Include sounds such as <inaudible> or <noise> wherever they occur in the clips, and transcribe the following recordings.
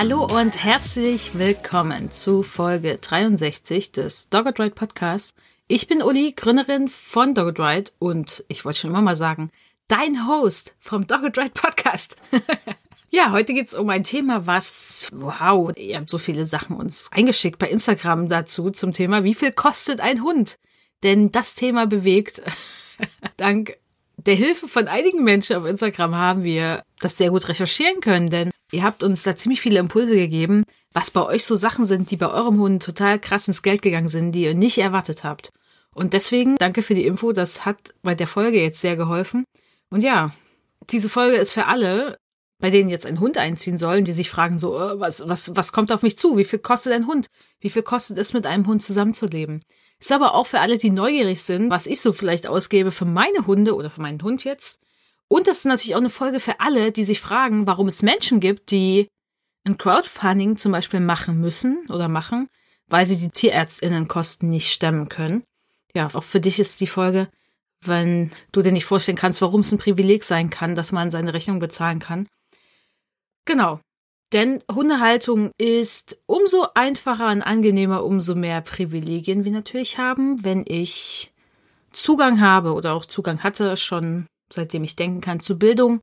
Hallo und herzlich willkommen zu Folge 63 des Dogged Ride Podcasts. Ich bin Uli, Gründerin von Dogged Ride und ich wollte schon immer mal sagen, dein Host vom Dogged Ride Podcast. <laughs> ja, heute geht's um ein Thema, was, wow, ihr habt so viele Sachen uns eingeschickt bei Instagram dazu zum Thema, wie viel kostet ein Hund? Denn das Thema bewegt, <laughs> dank der Hilfe von einigen Menschen auf Instagram haben wir das sehr gut recherchieren können, denn Ihr habt uns da ziemlich viele Impulse gegeben, was bei euch so Sachen sind, die bei eurem Hund total krass ins Geld gegangen sind, die ihr nicht erwartet habt. Und deswegen danke für die Info, das hat bei der Folge jetzt sehr geholfen. Und ja, diese Folge ist für alle, bei denen jetzt ein Hund einziehen sollen, die sich fragen so, oh, was, was, was kommt auf mich zu? Wie viel kostet ein Hund? Wie viel kostet es, mit einem Hund zusammenzuleben? Ist aber auch für alle, die neugierig sind, was ich so vielleicht ausgebe für meine Hunde oder für meinen Hund jetzt. Und das ist natürlich auch eine Folge für alle, die sich fragen, warum es Menschen gibt, die ein Crowdfunding zum Beispiel machen müssen oder machen, weil sie die Tierärztinnenkosten nicht stemmen können. Ja, auch für dich ist die Folge, wenn du dir nicht vorstellen kannst, warum es ein Privileg sein kann, dass man seine Rechnung bezahlen kann. Genau. Denn Hundehaltung ist umso einfacher und angenehmer, umso mehr Privilegien wir natürlich haben, wenn ich Zugang habe oder auch Zugang hatte schon seitdem ich denken kann, zu Bildung,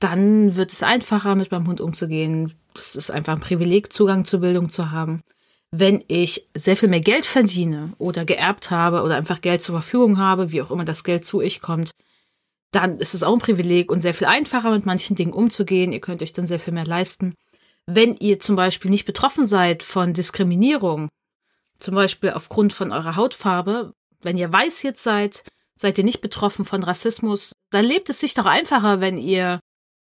dann wird es einfacher, mit meinem Hund umzugehen. Es ist einfach ein Privileg, Zugang zu Bildung zu haben. Wenn ich sehr viel mehr Geld verdiene oder geerbt habe oder einfach Geld zur Verfügung habe, wie auch immer das Geld zu ich kommt, dann ist es auch ein Privileg und sehr viel einfacher, mit manchen Dingen umzugehen. Ihr könnt euch dann sehr viel mehr leisten. Wenn ihr zum Beispiel nicht betroffen seid von Diskriminierung, zum Beispiel aufgrund von eurer Hautfarbe, wenn ihr weiß jetzt seid, seid ihr nicht betroffen von Rassismus, dann lebt es sich doch einfacher, wenn ihr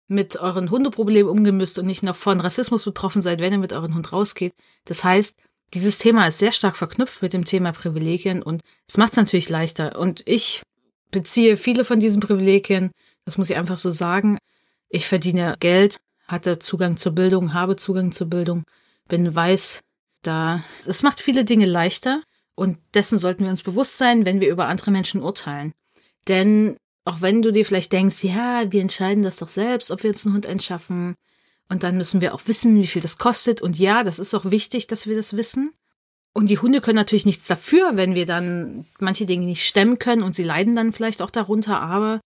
mit euren Hundeproblemen umgehen müsst und nicht noch von Rassismus betroffen seid, wenn ihr mit euren Hund rausgeht. Das heißt, dieses Thema ist sehr stark verknüpft mit dem Thema Privilegien und es macht es natürlich leichter. Und ich beziehe viele von diesen Privilegien, das muss ich einfach so sagen. Ich verdiene Geld, hatte Zugang zur Bildung, habe Zugang zur Bildung, bin weiß, da, es macht viele Dinge leichter. Und dessen sollten wir uns bewusst sein, wenn wir über andere Menschen urteilen. Denn auch wenn du dir vielleicht denkst, ja, wir entscheiden das doch selbst, ob wir jetzt einen Hund einschaffen, und dann müssen wir auch wissen, wie viel das kostet. Und ja, das ist auch wichtig, dass wir das wissen. Und die Hunde können natürlich nichts dafür, wenn wir dann manche Dinge nicht stemmen können und sie leiden dann vielleicht auch darunter. Aber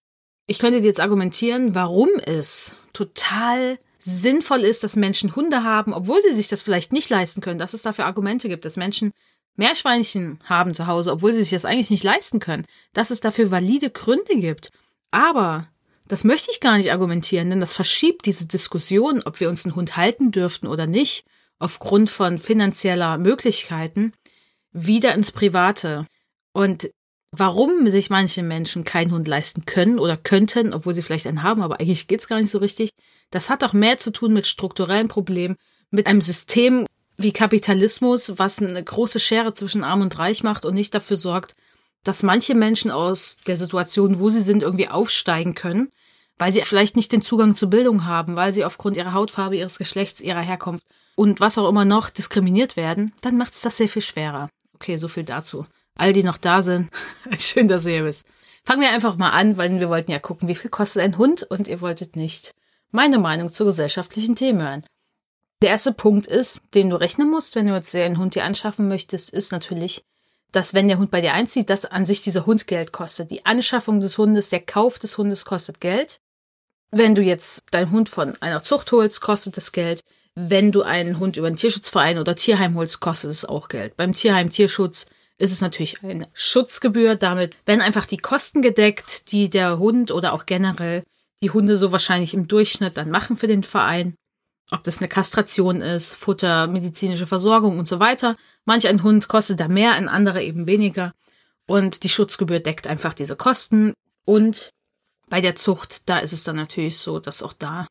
ich könnte dir jetzt argumentieren, warum es total sinnvoll ist, dass Menschen Hunde haben, obwohl sie sich das vielleicht nicht leisten können, dass es dafür Argumente gibt, dass Menschen Meerschweinchen haben zu Hause, obwohl sie sich das eigentlich nicht leisten können, dass es dafür valide Gründe gibt. Aber das möchte ich gar nicht argumentieren, denn das verschiebt diese Diskussion, ob wir uns einen Hund halten dürften oder nicht, aufgrund von finanzieller Möglichkeiten, wieder ins Private. Und warum sich manche Menschen keinen Hund leisten können oder könnten, obwohl sie vielleicht einen haben, aber eigentlich geht's gar nicht so richtig, das hat auch mehr zu tun mit strukturellen Problemen, mit einem System, wie Kapitalismus, was eine große Schere zwischen Arm und Reich macht und nicht dafür sorgt, dass manche Menschen aus der Situation, wo sie sind, irgendwie aufsteigen können, weil sie vielleicht nicht den Zugang zur Bildung haben, weil sie aufgrund ihrer Hautfarbe, ihres Geschlechts, ihrer Herkunft und was auch immer noch diskriminiert werden, dann macht es das sehr viel schwerer. Okay, so viel dazu. All die noch da sind, <laughs> schön, dass ihr hier bist. Fangen wir einfach mal an, weil wir wollten ja gucken, wie viel kostet ein Hund und ihr wolltet nicht meine Meinung zu gesellschaftlichen Themen hören. Der erste Punkt ist, den du rechnen musst, wenn du jetzt einen Hund dir anschaffen möchtest, ist natürlich, dass wenn der Hund bei dir einzieht, dass an sich dieser Hund Geld kostet. Die Anschaffung des Hundes, der Kauf des Hundes kostet Geld. Wenn du jetzt deinen Hund von einer Zucht holst, kostet es Geld. Wenn du einen Hund über einen Tierschutzverein oder Tierheim holst, kostet es auch Geld. Beim Tierheim Tierschutz ist es natürlich eine Schutzgebühr. Damit werden einfach die Kosten gedeckt, die der Hund oder auch generell die Hunde so wahrscheinlich im Durchschnitt dann machen für den Verein ob das eine Kastration ist, Futter, medizinische Versorgung und so weiter. Manch ein Hund kostet da mehr, ein anderer eben weniger. Und die Schutzgebühr deckt einfach diese Kosten. Und bei der Zucht, da ist es dann natürlich so, dass auch da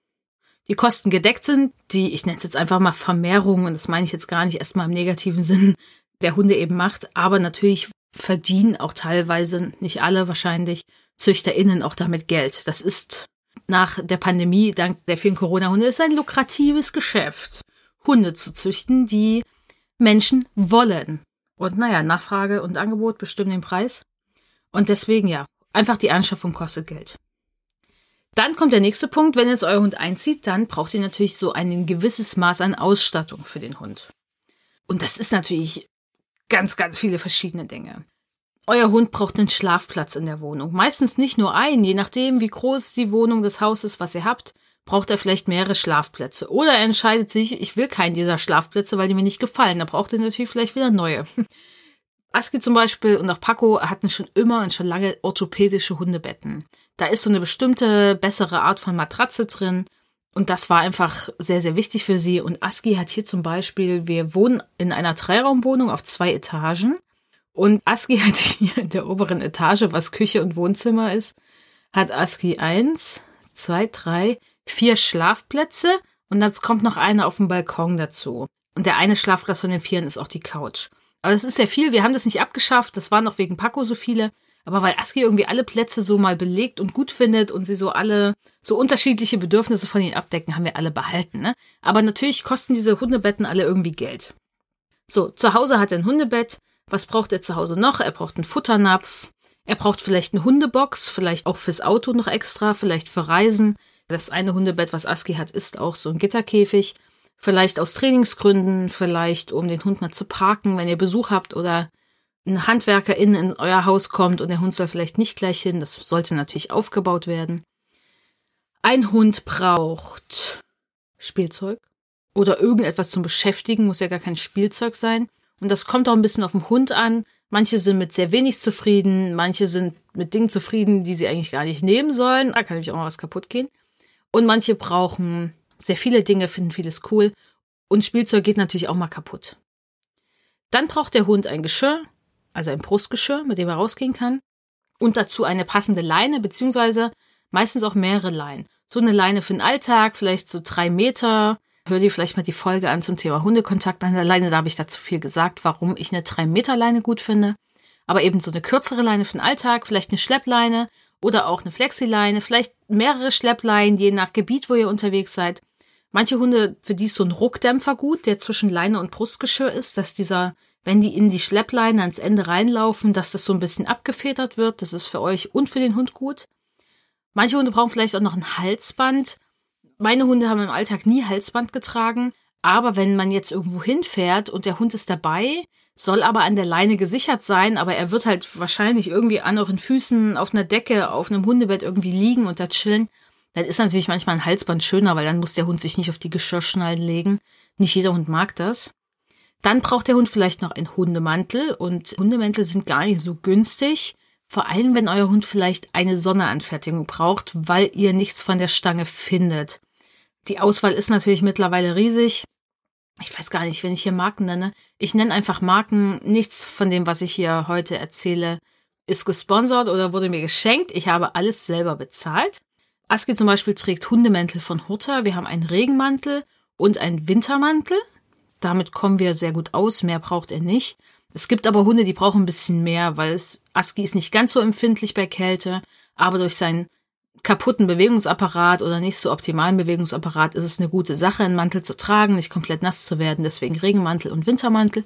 die Kosten gedeckt sind, die, ich nenne es jetzt einfach mal Vermehrung, und das meine ich jetzt gar nicht erstmal im negativen Sinn, der Hunde eben macht, aber natürlich verdienen auch teilweise, nicht alle wahrscheinlich, ZüchterInnen auch damit Geld. Das ist nach der Pandemie, dank der vielen Corona-Hunde, ist ein lukratives Geschäft, Hunde zu züchten, die Menschen wollen. Und naja, Nachfrage und Angebot bestimmen den Preis. Und deswegen ja, einfach die Anschaffung kostet Geld. Dann kommt der nächste Punkt, wenn jetzt euer Hund einzieht, dann braucht ihr natürlich so ein gewisses Maß an Ausstattung für den Hund. Und das ist natürlich ganz, ganz viele verschiedene Dinge. Euer Hund braucht einen Schlafplatz in der Wohnung. Meistens nicht nur einen, je nachdem, wie groß die Wohnung des Hauses, was ihr habt, braucht er vielleicht mehrere Schlafplätze. Oder er entscheidet sich, ich will keinen dieser Schlafplätze, weil die mir nicht gefallen. Da braucht er natürlich vielleicht wieder neue. Aski zum Beispiel und auch Paco hatten schon immer und schon lange orthopädische Hundebetten. Da ist so eine bestimmte bessere Art von Matratze drin. Und das war einfach sehr, sehr wichtig für sie. Und Aski hat hier zum Beispiel, wir wohnen in einer Dreiraumwohnung auf zwei Etagen. Und Aski <laughs> hat hier in der oberen Etage, was Küche und Wohnzimmer ist, hat Aski eins, zwei, drei, vier Schlafplätze. Und jetzt kommt noch einer auf dem Balkon dazu. Und der eine Schlafplatz von den vieren ist auch die Couch. Aber das ist sehr viel. Wir haben das nicht abgeschafft. Das waren noch wegen Paco so viele. Aber weil Aski irgendwie alle Plätze so mal belegt und gut findet und sie so alle so unterschiedliche Bedürfnisse von ihnen abdecken, haben wir alle behalten. Ne? Aber natürlich kosten diese Hundebetten alle irgendwie Geld. So, zu Hause hat er ein Hundebett. Was braucht er zu Hause noch? Er braucht einen Futternapf. Er braucht vielleicht eine Hundebox, vielleicht auch fürs Auto noch extra, vielleicht für Reisen. Das eine Hundebett, was Aski hat, ist auch so ein Gitterkäfig. Vielleicht aus Trainingsgründen, vielleicht um den Hund mal zu parken, wenn ihr Besuch habt oder ein Handwerker in, in euer Haus kommt und der Hund soll vielleicht nicht gleich hin, das sollte natürlich aufgebaut werden. Ein Hund braucht Spielzeug oder irgendetwas zum Beschäftigen, muss ja gar kein Spielzeug sein. Und das kommt auch ein bisschen auf den Hund an. Manche sind mit sehr wenig zufrieden, manche sind mit Dingen zufrieden, die sie eigentlich gar nicht nehmen sollen. Da kann nämlich auch mal was kaputt gehen. Und manche brauchen sehr viele Dinge, finden vieles cool. Und Spielzeug geht natürlich auch mal kaputt. Dann braucht der Hund ein Geschirr, also ein Brustgeschirr, mit dem er rausgehen kann. Und dazu eine passende Leine, beziehungsweise meistens auch mehrere Leinen. So eine Leine für den Alltag, vielleicht so drei Meter. Hör dir vielleicht mal die Folge an zum Thema Hundekontakt an der Leine. Da habe ich dazu viel gesagt, warum ich eine drei Meter Leine gut finde. Aber eben so eine kürzere Leine für den Alltag, vielleicht eine Schleppleine oder auch eine Flexileine, vielleicht mehrere Schleppleinen, je nach Gebiet, wo ihr unterwegs seid. Manche Hunde, für die ist so ein Ruckdämpfer gut, der zwischen Leine und Brustgeschirr ist, dass dieser wenn die in die Schleppleine ans Ende reinlaufen, dass das so ein bisschen abgefedert wird. Das ist für euch und für den Hund gut. Manche Hunde brauchen vielleicht auch noch ein Halsband. Meine Hunde haben im Alltag nie Halsband getragen. Aber wenn man jetzt irgendwo hinfährt und der Hund ist dabei, soll aber an der Leine gesichert sein, aber er wird halt wahrscheinlich irgendwie an euren Füßen auf einer Decke, auf einem Hundebett irgendwie liegen und da chillen. Dann ist natürlich manchmal ein Halsband schöner, weil dann muss der Hund sich nicht auf die Geschirrschnallen legen. Nicht jeder Hund mag das. Dann braucht der Hund vielleicht noch einen Hundemantel und Hundemäntel sind gar nicht so günstig. Vor allem, wenn euer Hund vielleicht eine Sonderanfertigung braucht, weil ihr nichts von der Stange findet. Die Auswahl ist natürlich mittlerweile riesig. Ich weiß gar nicht, wenn ich hier Marken nenne. Ich nenne einfach Marken. Nichts von dem, was ich hier heute erzähle, ist gesponsert oder wurde mir geschenkt. Ich habe alles selber bezahlt. Aski zum Beispiel trägt Hundemäntel von Hurter. Wir haben einen Regenmantel und einen Wintermantel. Damit kommen wir sehr gut aus. Mehr braucht er nicht. Es gibt aber Hunde, die brauchen ein bisschen mehr, weil es, Aski ist nicht ganz so empfindlich bei Kälte, aber durch seinen kaputten Bewegungsapparat oder nicht so optimalen Bewegungsapparat ist es eine gute Sache, einen Mantel zu tragen, nicht komplett nass zu werden, deswegen Regenmantel und Wintermantel.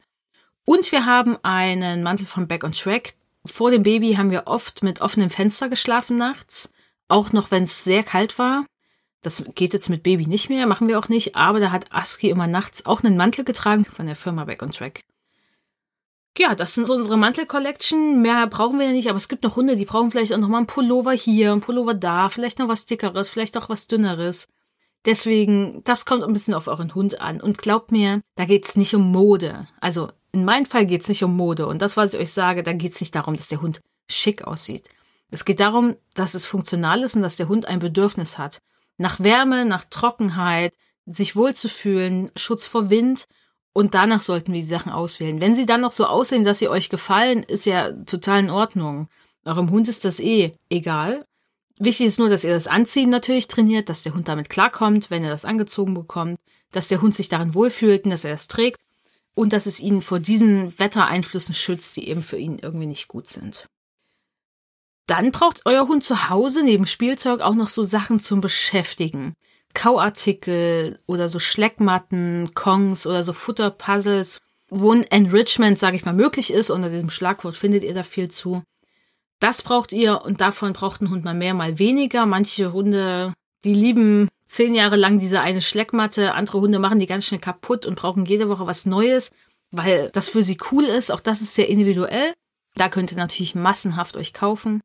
Und wir haben einen Mantel von Back on Track. Vor dem Baby haben wir oft mit offenem Fenster geschlafen nachts, auch noch wenn es sehr kalt war. Das geht jetzt mit Baby nicht mehr, machen wir auch nicht, aber da hat Aski immer nachts auch einen Mantel getragen von der Firma Back on Track. Ja, das sind unsere Mantel-Collection. Mehr brauchen wir ja nicht, aber es gibt noch Hunde, die brauchen vielleicht auch noch mal einen Pullover hier, einen Pullover da, vielleicht noch was dickeres, vielleicht auch was dünneres. Deswegen, das kommt ein bisschen auf euren Hund an. Und glaubt mir, da geht's nicht um Mode. Also in meinem Fall geht's nicht um Mode. Und das, was ich euch sage, da geht's nicht darum, dass der Hund schick aussieht. Es geht darum, dass es funktional ist und dass der Hund ein Bedürfnis hat nach Wärme, nach Trockenheit, sich wohlzufühlen, Schutz vor Wind und danach sollten wir die Sachen auswählen. Wenn sie dann noch so aussehen, dass sie euch gefallen, ist ja total in Ordnung. Eurem Hund ist das eh egal. Wichtig ist nur, dass ihr das Anziehen natürlich trainiert, dass der Hund damit klarkommt, wenn er das angezogen bekommt, dass der Hund sich darin wohlfühlt und dass er es trägt und dass es ihn vor diesen Wettereinflüssen schützt, die eben für ihn irgendwie nicht gut sind. Dann braucht euer Hund zu Hause neben Spielzeug auch noch so Sachen zum Beschäftigen. Kauartikel oder so Schleckmatten, Kongs oder so Futterpuzzles, wo ein Enrichment, sage ich mal, möglich ist. Unter diesem Schlagwort findet ihr da viel zu. Das braucht ihr und davon braucht ein Hund mal mehr, mal weniger. Manche Hunde, die lieben zehn Jahre lang diese eine Schleckmatte. Andere Hunde machen die ganz schnell kaputt und brauchen jede Woche was Neues, weil das für sie cool ist. Auch das ist sehr individuell. Da könnt ihr natürlich massenhaft euch kaufen.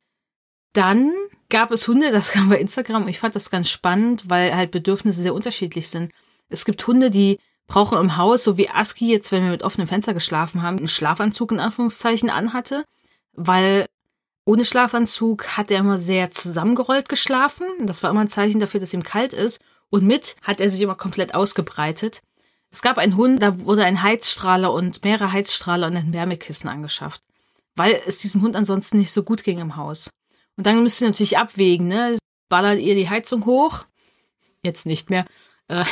Dann gab es Hunde, <laughs> das kam bei Instagram und ich fand das ganz spannend, weil halt Bedürfnisse sehr unterschiedlich sind. Es gibt Hunde, die brauchen im Haus, so wie Aski jetzt, wenn wir mit offenem Fenster geschlafen haben, einen Schlafanzug in Anführungszeichen anhatte, weil ohne Schlafanzug hat er immer sehr zusammengerollt geschlafen. Das war immer ein Zeichen dafür, dass ihm kalt ist. Und mit hat er sich immer komplett ausgebreitet. Es gab einen Hund, da wurde ein Heizstrahler und mehrere Heizstrahler und ein Wärmekissen angeschafft, weil es diesem Hund ansonsten nicht so gut ging im Haus. Und dann müsst ihr natürlich abwägen, ne? Ballert ihr die Heizung hoch? Jetzt nicht mehr. Äh,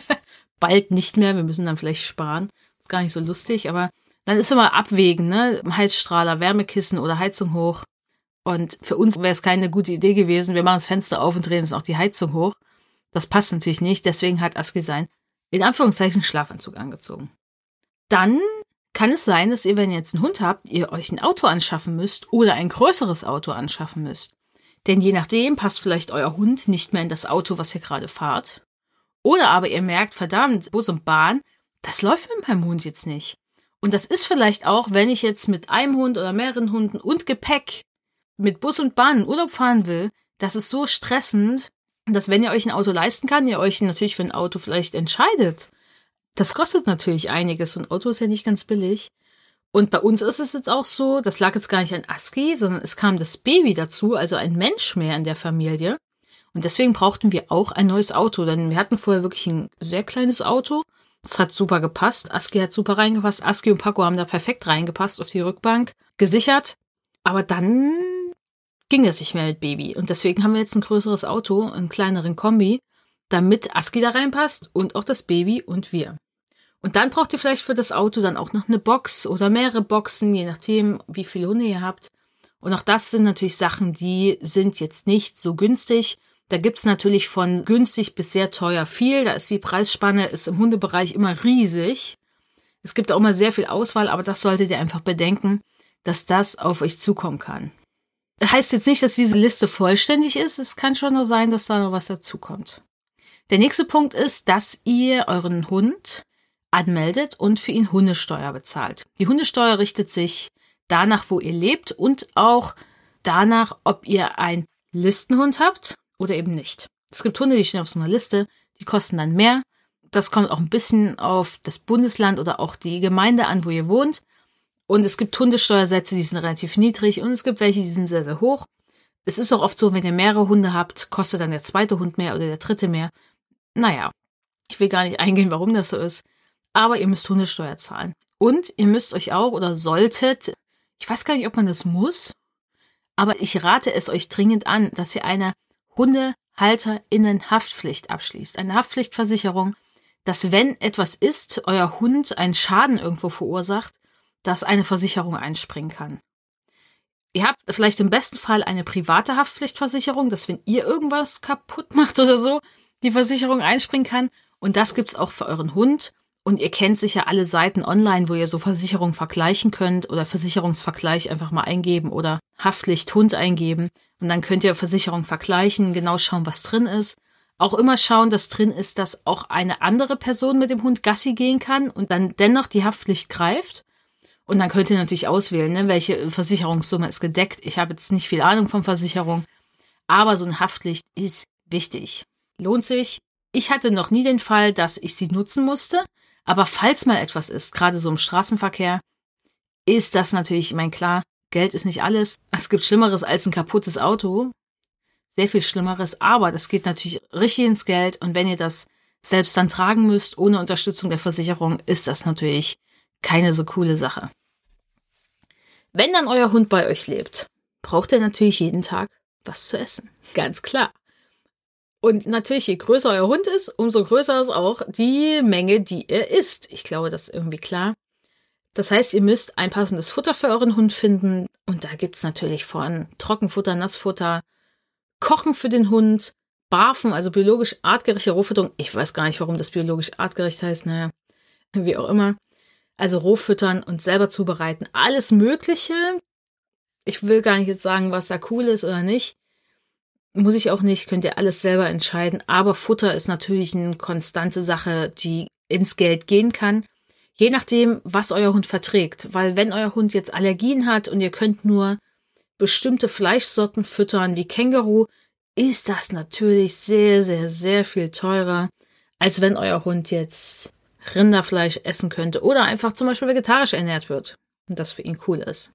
<laughs> bald nicht mehr. Wir müssen dann vielleicht sparen. Ist gar nicht so lustig, aber dann ist immer abwägen, ne? Heizstrahler, Wärmekissen oder Heizung hoch. Und für uns wäre es keine gute Idee gewesen. Wir machen das Fenster auf und drehen jetzt auch die Heizung hoch. Das passt natürlich nicht. Deswegen hat Aski sein, in Anführungszeichen, Schlafanzug angezogen. Dann kann es sein, dass ihr, wenn ihr jetzt einen Hund habt, ihr euch ein Auto anschaffen müsst oder ein größeres Auto anschaffen müsst. Denn je nachdem passt vielleicht euer Hund nicht mehr in das Auto, was ihr gerade fahrt. Oder aber ihr merkt, verdammt, Bus und Bahn, das läuft mit meinem Hund jetzt nicht. Und das ist vielleicht auch, wenn ich jetzt mit einem Hund oder mehreren Hunden und Gepäck mit Bus und Bahn in Urlaub fahren will, das ist so stressend, dass wenn ihr euch ein Auto leisten kann, ihr euch natürlich für ein Auto vielleicht entscheidet. Das kostet natürlich einiges und Auto ist ja nicht ganz billig. Und bei uns ist es jetzt auch so, das lag jetzt gar nicht an ASCII, sondern es kam das Baby dazu, also ein Mensch mehr in der Familie. Und deswegen brauchten wir auch ein neues Auto, denn wir hatten vorher wirklich ein sehr kleines Auto. Das hat super gepasst. ASCII hat super reingepasst. ASCII und Paco haben da perfekt reingepasst auf die Rückbank. Gesichert. Aber dann ging es nicht mehr mit Baby. Und deswegen haben wir jetzt ein größeres Auto, einen kleineren Kombi, damit Aski da reinpasst und auch das Baby und wir. Und dann braucht ihr vielleicht für das Auto dann auch noch eine Box oder mehrere Boxen, je nachdem, wie viele Hunde ihr habt. Und auch das sind natürlich Sachen, die sind jetzt nicht so günstig. Da gibt's natürlich von günstig bis sehr teuer viel. Da ist die Preisspanne ist im Hundebereich immer riesig. Es gibt auch immer sehr viel Auswahl, aber das solltet ihr einfach bedenken, dass das auf euch zukommen kann heißt jetzt nicht, dass diese Liste vollständig ist. Es kann schon nur sein, dass da noch was dazukommt. Der nächste Punkt ist, dass ihr euren Hund anmeldet und für ihn Hundesteuer bezahlt. Die Hundesteuer richtet sich danach, wo ihr lebt und auch danach, ob ihr einen Listenhund habt oder eben nicht. Es gibt Hunde, die stehen auf so einer Liste, die kosten dann mehr. Das kommt auch ein bisschen auf das Bundesland oder auch die Gemeinde an, wo ihr wohnt. Und es gibt Hundesteuersätze, die sind relativ niedrig und es gibt welche, die sind sehr, sehr hoch. Es ist auch oft so, wenn ihr mehrere Hunde habt, kostet dann der zweite Hund mehr oder der dritte mehr. Naja, ich will gar nicht eingehen, warum das so ist. Aber ihr müsst Hundesteuer zahlen. Und ihr müsst euch auch oder solltet, ich weiß gar nicht, ob man das muss, aber ich rate es euch dringend an, dass ihr eine Hundehalterinnen-Haftpflicht abschließt. Eine Haftpflichtversicherung, dass wenn etwas ist, euer Hund einen Schaden irgendwo verursacht, dass eine Versicherung einspringen kann. Ihr habt vielleicht im besten Fall eine private Haftpflichtversicherung, dass wenn ihr irgendwas kaputt macht oder so, die Versicherung einspringen kann. Und das gibt's auch für euren Hund. Und ihr kennt sicher alle Seiten online, wo ihr so Versicherungen vergleichen könnt oder Versicherungsvergleich einfach mal eingeben oder Haftpflicht Hund eingeben. Und dann könnt ihr Versicherung vergleichen, genau schauen, was drin ist. Auch immer schauen, dass drin ist, dass auch eine andere Person mit dem Hund Gassi gehen kann und dann dennoch die Haftpflicht greift. Und dann könnt ihr natürlich auswählen, ne, welche Versicherungssumme ist gedeckt. Ich habe jetzt nicht viel Ahnung von Versicherung, aber so ein Haftpflicht ist wichtig. Lohnt sich. Ich hatte noch nie den Fall, dass ich sie nutzen musste, aber falls mal etwas ist, gerade so im Straßenverkehr, ist das natürlich, ich meine, klar, Geld ist nicht alles. Es gibt Schlimmeres als ein kaputtes Auto. Sehr viel Schlimmeres, aber das geht natürlich richtig ins Geld und wenn ihr das selbst dann tragen müsst, ohne Unterstützung der Versicherung, ist das natürlich keine so coole Sache. Wenn dann euer Hund bei euch lebt, braucht er natürlich jeden Tag was zu essen. Ganz klar. Und natürlich, je größer euer Hund ist, umso größer ist auch die Menge, die er isst. Ich glaube, das ist irgendwie klar. Das heißt, ihr müsst ein passendes Futter für euren Hund finden. Und da gibt's natürlich von Trockenfutter, Nassfutter, Kochen für den Hund, Barfen, also biologisch artgerechte Rohfütterung. Ich weiß gar nicht, warum das biologisch artgerecht heißt. Naja, wie auch immer. Also Rohfüttern und selber zubereiten. Alles Mögliche. Ich will gar nicht jetzt sagen, was da cool ist oder nicht. Muss ich auch nicht, könnt ihr alles selber entscheiden. Aber Futter ist natürlich eine konstante Sache, die ins Geld gehen kann. Je nachdem, was euer Hund verträgt. Weil wenn euer Hund jetzt Allergien hat und ihr könnt nur bestimmte Fleischsorten füttern wie Känguru, ist das natürlich sehr, sehr, sehr viel teurer, als wenn euer Hund jetzt Rinderfleisch essen könnte oder einfach zum Beispiel vegetarisch ernährt wird und das für ihn cool ist.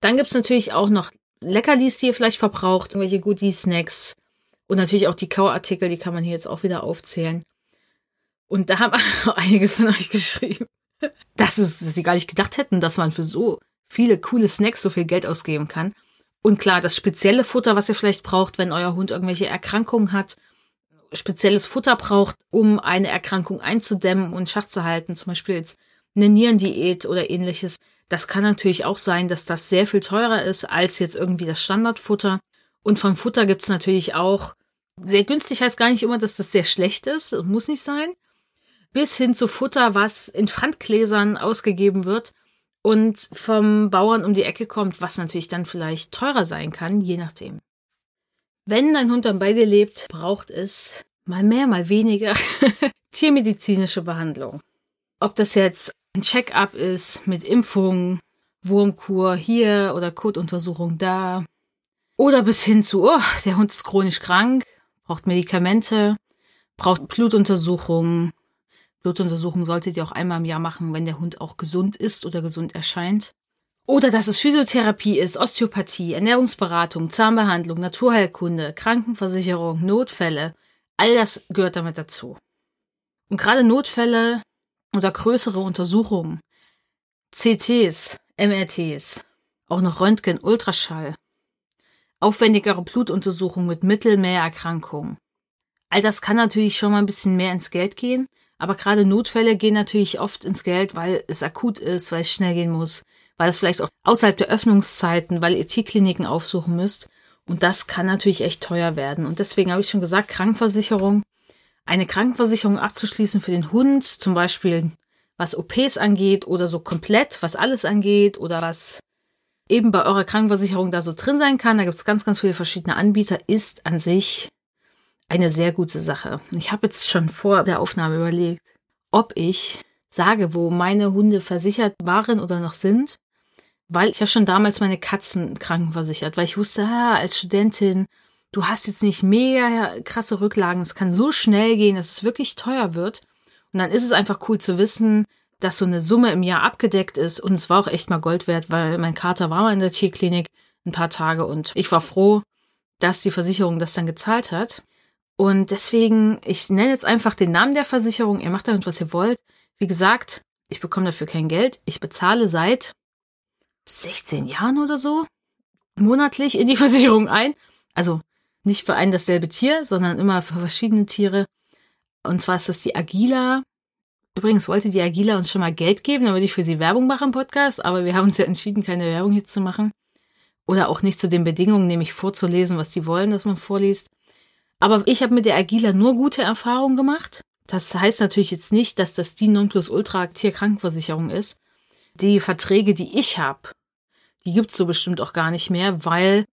Dann gibt's natürlich auch noch Leckerlis, die ihr vielleicht verbraucht, irgendwelche Goodie-Snacks und natürlich auch die Kauartikel, die kann man hier jetzt auch wieder aufzählen. Und da haben <laughs> einige von euch geschrieben, <laughs> dass, es, dass sie gar nicht gedacht hätten, dass man für so viele coole Snacks so viel Geld ausgeben kann. Und klar, das spezielle Futter, was ihr vielleicht braucht, wenn euer Hund irgendwelche Erkrankungen hat, spezielles Futter braucht, um eine Erkrankung einzudämmen und Schach zu halten, zum Beispiel jetzt eine Nierendiät oder ähnliches, das kann natürlich auch sein, dass das sehr viel teurer ist als jetzt irgendwie das Standardfutter. Und vom Futter gibt's natürlich auch, sehr günstig heißt gar nicht immer, dass das sehr schlecht ist, muss nicht sein, bis hin zu Futter, was in Pfandgläsern ausgegeben wird und vom Bauern um die Ecke kommt, was natürlich dann vielleicht teurer sein kann, je nachdem. Wenn dein Hund dann bei dir lebt, braucht es mal mehr, mal weniger <laughs> tiermedizinische Behandlung. Ob das jetzt ein Check-up ist mit Impfung, Wurmkur hier oder Kotuntersuchung da. Oder bis hin zu, oh, der Hund ist chronisch krank, braucht Medikamente, braucht Blutuntersuchungen. Blutuntersuchungen solltet ihr auch einmal im Jahr machen, wenn der Hund auch gesund ist oder gesund erscheint. Oder dass es Physiotherapie ist, Osteopathie, Ernährungsberatung, Zahnbehandlung, Naturheilkunde, Krankenversicherung, Notfälle. All das gehört damit dazu. Und gerade Notfälle oder größere Untersuchungen, CTs, MRTs, auch noch Röntgen, Ultraschall, aufwendigere Blutuntersuchungen mit Mittelmeererkrankungen. All das kann natürlich schon mal ein bisschen mehr ins Geld gehen, aber gerade Notfälle gehen natürlich oft ins Geld, weil es akut ist, weil es schnell gehen muss, weil es vielleicht auch außerhalb der Öffnungszeiten, weil ihr Tierkliniken aufsuchen müsst. Und das kann natürlich echt teuer werden. Und deswegen habe ich schon gesagt, Krankenversicherung eine Krankenversicherung abzuschließen für den Hund, zum Beispiel was OPs angeht oder so komplett, was alles angeht oder was eben bei eurer Krankenversicherung da so drin sein kann. Da gibt es ganz, ganz viele verschiedene Anbieter, ist an sich eine sehr gute Sache. Ich habe jetzt schon vor der Aufnahme überlegt, ob ich sage, wo meine Hunde versichert waren oder noch sind, weil ich habe schon damals meine Katzen krankenversichert, weil ich wusste, ah, als Studentin du hast jetzt nicht mega krasse Rücklagen, es kann so schnell gehen, dass es wirklich teuer wird. Und dann ist es einfach cool zu wissen, dass so eine Summe im Jahr abgedeckt ist. Und es war auch echt mal Gold wert, weil mein Kater war mal in der Tierklinik ein paar Tage und ich war froh, dass die Versicherung das dann gezahlt hat. Und deswegen, ich nenne jetzt einfach den Namen der Versicherung. Ihr macht damit, was ihr wollt. Wie gesagt, ich bekomme dafür kein Geld. Ich bezahle seit 16 Jahren oder so monatlich in die <laughs> Versicherung ein. Also nicht für ein dasselbe Tier, sondern immer für verschiedene Tiere. Und zwar ist das die Agila. Übrigens wollte die Agila uns schon mal Geld geben, damit ich für sie Werbung mache im Podcast, aber wir haben uns ja entschieden, keine Werbung hier zu machen. Oder auch nicht zu den Bedingungen, nämlich vorzulesen, was die wollen, dass man vorliest. Aber ich habe mit der Agila nur gute Erfahrungen gemacht. Das heißt natürlich jetzt nicht, dass das die Nonplusultra Tierkrankenversicherung ist. Die Verträge, die ich habe, die gibt's so bestimmt auch gar nicht mehr, weil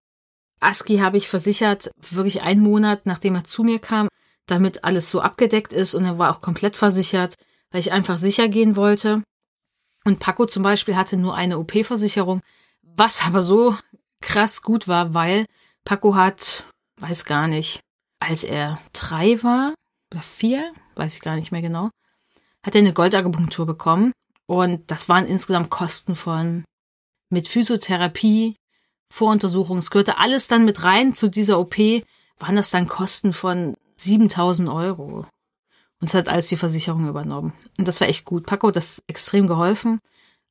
ASCII habe ich versichert, wirklich einen Monat, nachdem er zu mir kam, damit alles so abgedeckt ist und er war auch komplett versichert, weil ich einfach sicher gehen wollte. Und Paco zum Beispiel hatte nur eine OP-Versicherung, was aber so krass gut war, weil Paco hat, weiß gar nicht, als er drei war oder vier, weiß ich gar nicht mehr genau, hat er eine Goldakupunktur bekommen und das waren insgesamt Kosten von mit Physiotherapie, Voruntersuchung. Es gehörte alles dann mit rein zu dieser OP. Waren das dann Kosten von 7000 Euro. Und es hat alles die Versicherung übernommen. Und das war echt gut. Paco hat das extrem geholfen.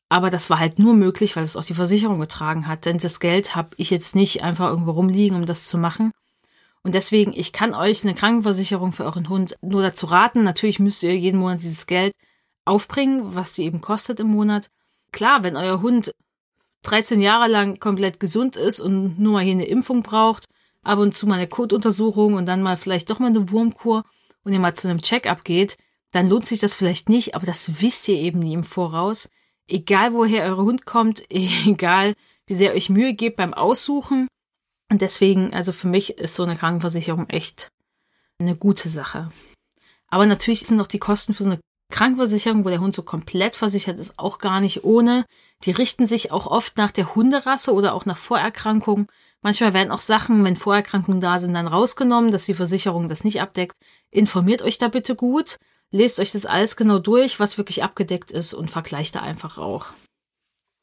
Aber das war halt nur möglich, weil es auch die Versicherung getragen hat. Denn das Geld habe ich jetzt nicht einfach irgendwo rumliegen, um das zu machen. Und deswegen, ich kann euch eine Krankenversicherung für euren Hund nur dazu raten. Natürlich müsst ihr jeden Monat dieses Geld aufbringen, was sie eben kostet im Monat. Klar, wenn euer Hund 13 Jahre lang komplett gesund ist und nur mal hier eine Impfung braucht, ab und zu mal eine Kotuntersuchung und dann mal vielleicht doch mal eine Wurmkur und ihr mal zu einem Check-up geht, dann lohnt sich das vielleicht nicht, aber das wisst ihr eben nie im Voraus egal woher euer Hund kommt, <laughs> egal wie sehr ihr euch Mühe gebt beim Aussuchen. Und deswegen, also für mich ist so eine Krankenversicherung echt eine gute Sache. Aber natürlich sind auch die Kosten für so eine Krankenversicherung, wo der Hund so komplett versichert ist, auch gar nicht ohne. Die richten sich auch oft nach der Hunderasse oder auch nach Vorerkrankungen. Manchmal werden auch Sachen, wenn Vorerkrankungen da sind, dann rausgenommen, dass die Versicherung das nicht abdeckt. Informiert euch da bitte gut. Lest euch das alles genau durch, was wirklich abgedeckt ist und vergleicht da einfach auch.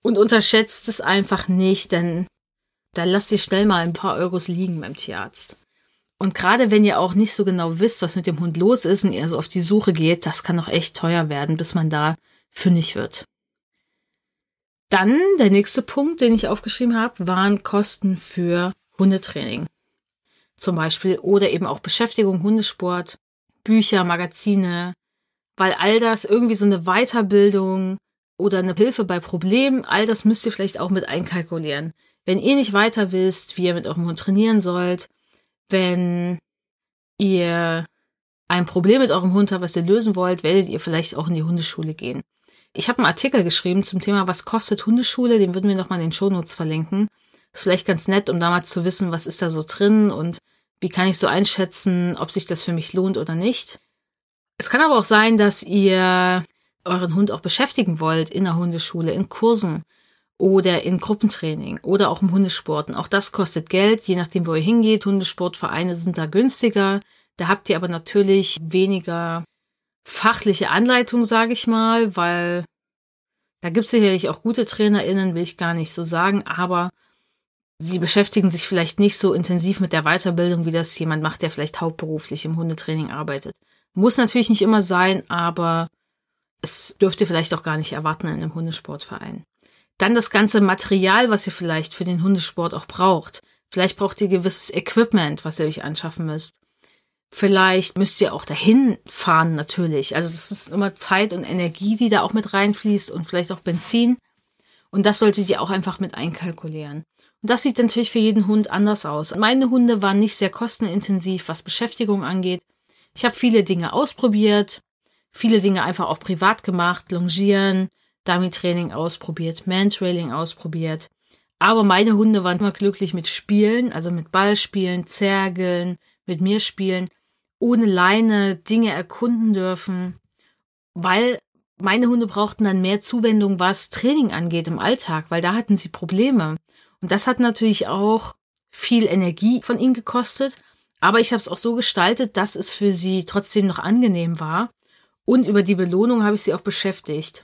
Und unterschätzt es einfach nicht, denn da lasst ihr schnell mal ein paar Euros liegen beim Tierarzt. Und gerade wenn ihr auch nicht so genau wisst, was mit dem Hund los ist und ihr so auf die Suche geht, das kann auch echt teuer werden, bis man da fündig wird. Dann der nächste Punkt, den ich aufgeschrieben habe, waren Kosten für Hundetraining. Zum Beispiel oder eben auch Beschäftigung, Hundesport, Bücher, Magazine, weil all das irgendwie so eine Weiterbildung oder eine Hilfe bei Problemen, all das müsst ihr vielleicht auch mit einkalkulieren. Wenn ihr nicht weiter wisst, wie ihr mit eurem Hund trainieren sollt, wenn ihr ein Problem mit eurem Hund habt, was ihr lösen wollt, werdet ihr vielleicht auch in die Hundeschule gehen. Ich habe einen Artikel geschrieben zum Thema, was kostet Hundeschule, den würden wir nochmal in den Shownotes verlinken. Ist vielleicht ganz nett, um damals zu wissen, was ist da so drin und wie kann ich so einschätzen, ob sich das für mich lohnt oder nicht. Es kann aber auch sein, dass ihr euren Hund auch beschäftigen wollt in der Hundeschule, in Kursen oder in Gruppentraining oder auch im Hundesporten. Auch das kostet Geld, je nachdem, wo ihr hingeht. Hundesportvereine sind da günstiger. Da habt ihr aber natürlich weniger fachliche Anleitung, sage ich mal, weil da gibt es sicherlich auch gute TrainerInnen, will ich gar nicht so sagen, aber sie beschäftigen sich vielleicht nicht so intensiv mit der Weiterbildung, wie das jemand macht, der vielleicht hauptberuflich im Hundetraining arbeitet. Muss natürlich nicht immer sein, aber es dürft ihr vielleicht auch gar nicht erwarten in einem Hundesportverein. Dann das ganze Material, was ihr vielleicht für den Hundesport auch braucht. Vielleicht braucht ihr gewisses Equipment, was ihr euch anschaffen müsst. Vielleicht müsst ihr auch dahin fahren, natürlich. Also das ist immer Zeit und Energie, die da auch mit reinfließt und vielleicht auch Benzin. Und das solltet ihr auch einfach mit einkalkulieren. Und das sieht natürlich für jeden Hund anders aus. Meine Hunde waren nicht sehr kostenintensiv, was Beschäftigung angeht. Ich habe viele Dinge ausprobiert, viele Dinge einfach auch privat gemacht, Longieren, Dummy-Training ausprobiert, Man-Trailing ausprobiert. Aber meine Hunde waren immer glücklich mit Spielen, also mit Ballspielen, Zergeln, mit mir spielen, ohne Leine Dinge erkunden dürfen, weil meine Hunde brauchten dann mehr Zuwendung, was Training angeht im Alltag, weil da hatten sie Probleme. Und das hat natürlich auch viel Energie von ihnen gekostet. Aber ich habe es auch so gestaltet, dass es für sie trotzdem noch angenehm war. Und über die Belohnung habe ich sie auch beschäftigt.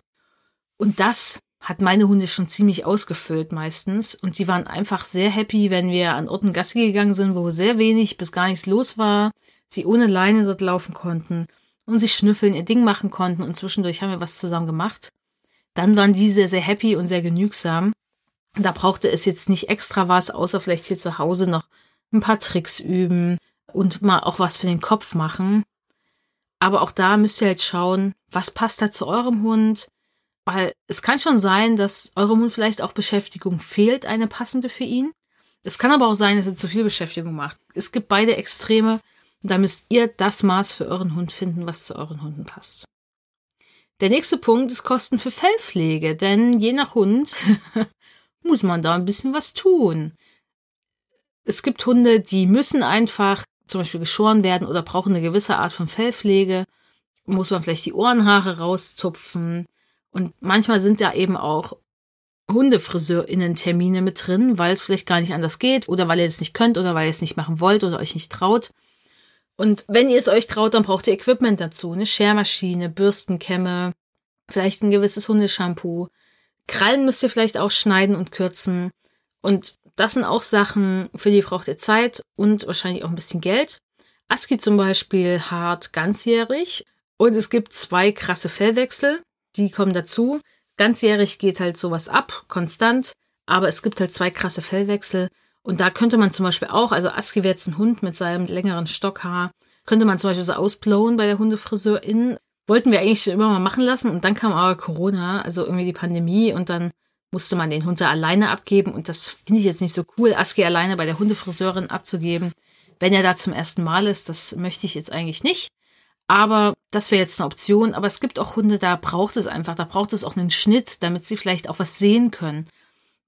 Und das hat meine Hunde schon ziemlich ausgefüllt meistens. Und sie waren einfach sehr happy, wenn wir an Orten Gassi gegangen sind, wo sehr wenig bis gar nichts los war. Sie ohne Leine dort laufen konnten und sich schnüffeln, ihr Ding machen konnten und zwischendurch haben wir was zusammen gemacht. Dann waren die sehr, sehr happy und sehr genügsam. Da brauchte es jetzt nicht extra was, außer vielleicht hier zu Hause noch ein paar Tricks üben und mal auch was für den Kopf machen. Aber auch da müsst ihr halt schauen, was passt da zu eurem Hund. Weil es kann schon sein, dass eurem Hund vielleicht auch Beschäftigung fehlt, eine passende für ihn. Es kann aber auch sein, dass er zu viel Beschäftigung macht. Es gibt beide Extreme. Da müsst ihr das Maß für euren Hund finden, was zu euren Hunden passt. Der nächste Punkt ist Kosten für Fellpflege, denn je nach Hund <laughs> muss man da ein bisschen was tun. Es gibt Hunde, die müssen einfach zum Beispiel geschoren werden oder brauchen eine gewisse Art von Fellpflege. Muss man vielleicht die Ohrenhaare rauszupfen. Und manchmal sind da eben auch Hundefriseurinnen-Termine mit drin, weil es vielleicht gar nicht anders geht oder weil ihr es nicht könnt oder weil ihr es nicht machen wollt oder euch nicht traut. Und wenn ihr es euch traut, dann braucht ihr Equipment dazu. Eine Schermaschine, Bürstenkämme, vielleicht ein gewisses Hundeshampoo, Krallen müsst ihr vielleicht auch schneiden und kürzen. Und das sind auch Sachen, für die braucht ihr Zeit und wahrscheinlich auch ein bisschen Geld. Aski zum Beispiel hart ganzjährig. Und es gibt zwei krasse Fellwechsel, die kommen dazu. Ganzjährig geht halt sowas ab, konstant, aber es gibt halt zwei krasse Fellwechsel. Und da könnte man zum Beispiel auch, also Aski wäre jetzt ein Hund mit seinem längeren Stockhaar, könnte man zum Beispiel so ausblowen bei der Hundefriseurin. Wollten wir eigentlich schon immer mal machen lassen und dann kam aber Corona, also irgendwie die Pandemie und dann musste man den Hund da alleine abgeben und das finde ich jetzt nicht so cool, Aski alleine bei der Hundefriseurin abzugeben. Wenn er da zum ersten Mal ist, das möchte ich jetzt eigentlich nicht. Aber das wäre jetzt eine Option. Aber es gibt auch Hunde, da braucht es einfach, da braucht es auch einen Schnitt, damit sie vielleicht auch was sehen können.